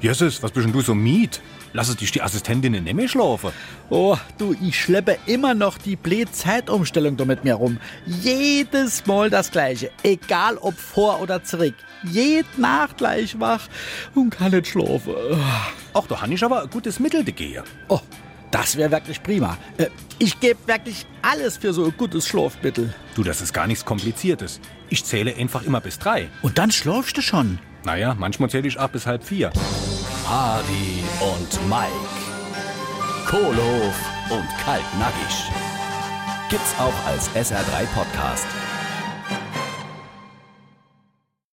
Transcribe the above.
Jesus, was bist denn du so miet? Lass es dich die Assistentinnen nicht mehr schlafen. Oh, du, ich schleppe immer noch die blöde Zeitumstellung da mit mir rum. Jedes Mal das Gleiche. Egal ob vor oder zurück. Jede Nacht gleich wach und kann nicht schlafen. Ach, da han ich aber ein gutes Mittel dagegen. Oh, das wäre wirklich prima. Äh, Ich gebe wirklich alles für so ein gutes Schlafmittel. Du, das ist gar nichts Kompliziertes. Ich zähle einfach immer bis drei. Und dann schlafst du schon. Naja, manchmal zähle ich auch bis halb vier. Hardy und Mike, Kohlhof und Kaltnackig. Gibt's auch als SR3 Podcast.